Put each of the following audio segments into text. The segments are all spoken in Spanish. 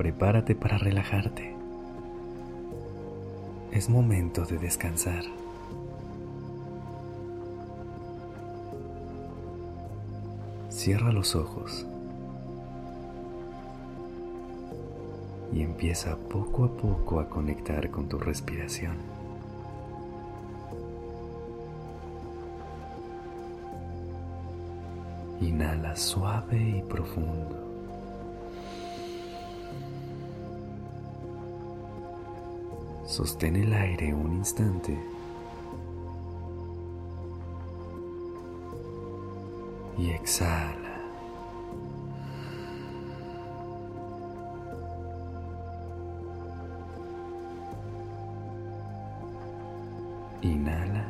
Prepárate para relajarte. Es momento de descansar. Cierra los ojos y empieza poco a poco a conectar con tu respiración. Inhala suave y profundo. Sostén el aire un instante. Y exhala. Inhala.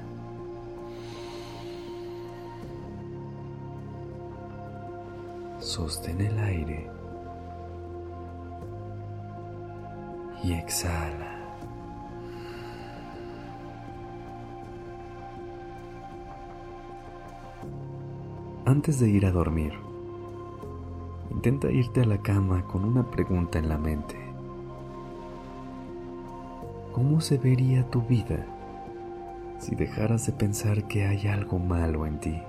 Sostén el aire. Y exhala. Antes de ir a dormir, intenta irte a la cama con una pregunta en la mente. ¿Cómo se vería tu vida si dejaras de pensar que hay algo malo en ti?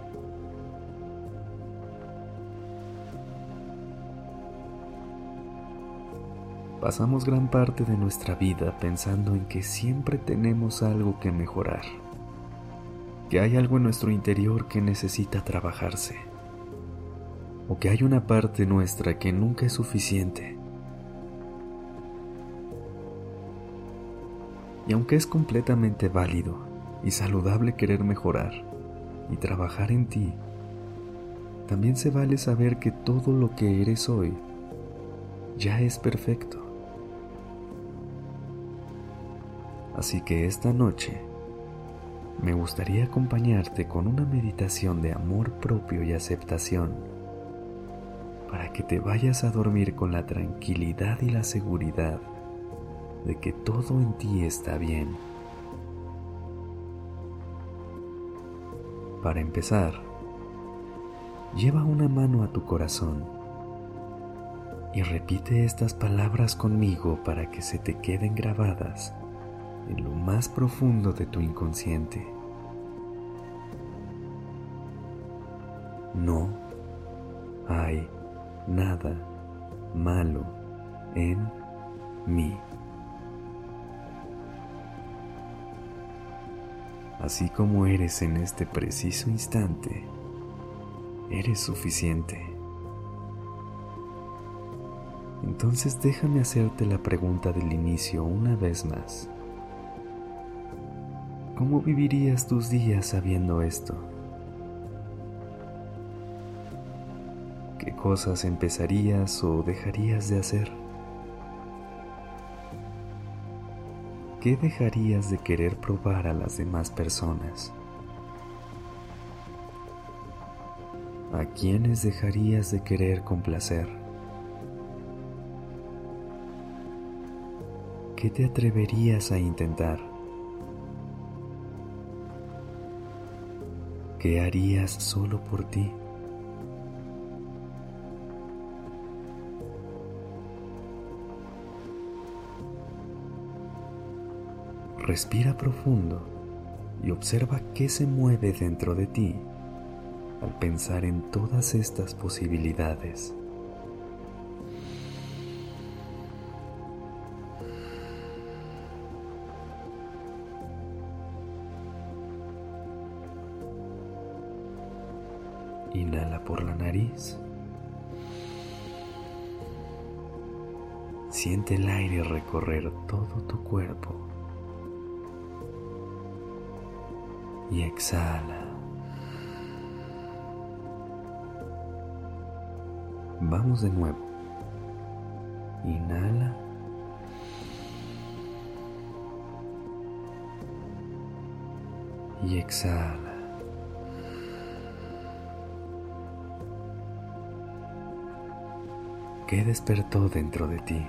Pasamos gran parte de nuestra vida pensando en que siempre tenemos algo que mejorar que hay algo en nuestro interior que necesita trabajarse, o que hay una parte nuestra que nunca es suficiente. Y aunque es completamente válido y saludable querer mejorar y trabajar en ti, también se vale saber que todo lo que eres hoy ya es perfecto. Así que esta noche, me gustaría acompañarte con una meditación de amor propio y aceptación para que te vayas a dormir con la tranquilidad y la seguridad de que todo en ti está bien. Para empezar, lleva una mano a tu corazón y repite estas palabras conmigo para que se te queden grabadas en lo más profundo de tu inconsciente. No hay nada malo en mí. Así como eres en este preciso instante, eres suficiente. Entonces déjame hacerte la pregunta del inicio una vez más. ¿Cómo vivirías tus días sabiendo esto? ¿Qué cosas empezarías o dejarías de hacer? ¿Qué dejarías de querer probar a las demás personas? ¿A quiénes dejarías de querer complacer? ¿Qué te atreverías a intentar? ¿Qué harías solo por ti? Respira profundo y observa qué se mueve dentro de ti al pensar en todas estas posibilidades. Inhala por la nariz. Siente el aire recorrer todo tu cuerpo. Y exhala. Vamos de nuevo. Inhala. Y exhala. ¿Qué despertó dentro de ti?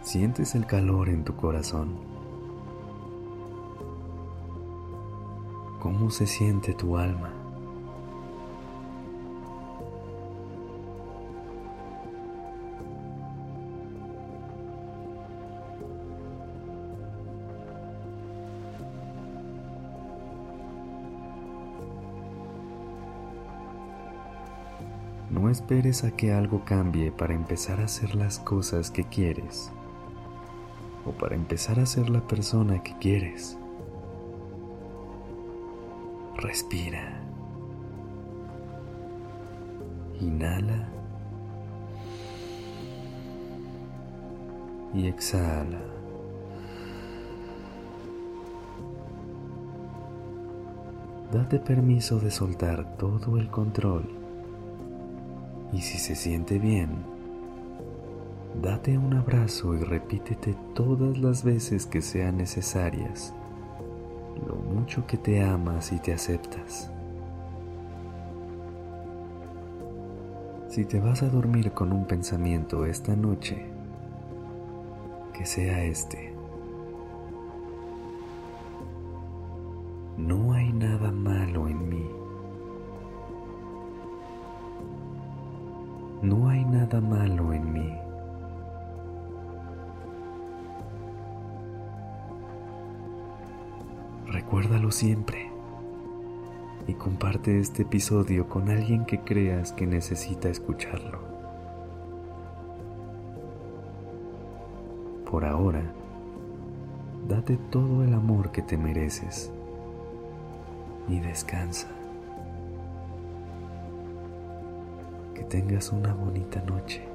Sientes el calor en tu corazón. ¿Cómo se siente tu alma? No esperes a que algo cambie para empezar a hacer las cosas que quieres o para empezar a ser la persona que quieres. Respira. Inhala. Y exhala. Date permiso de soltar todo el control y si se siente bien, date un abrazo y repítete todas las veces que sean necesarias lo mucho que te amas y te aceptas. Si te vas a dormir con un pensamiento esta noche, que sea este. No hay nada malo malo en mí. Recuérdalo siempre y comparte este episodio con alguien que creas que necesita escucharlo. Por ahora, date todo el amor que te mereces y descansa. Tengas una bonita noche.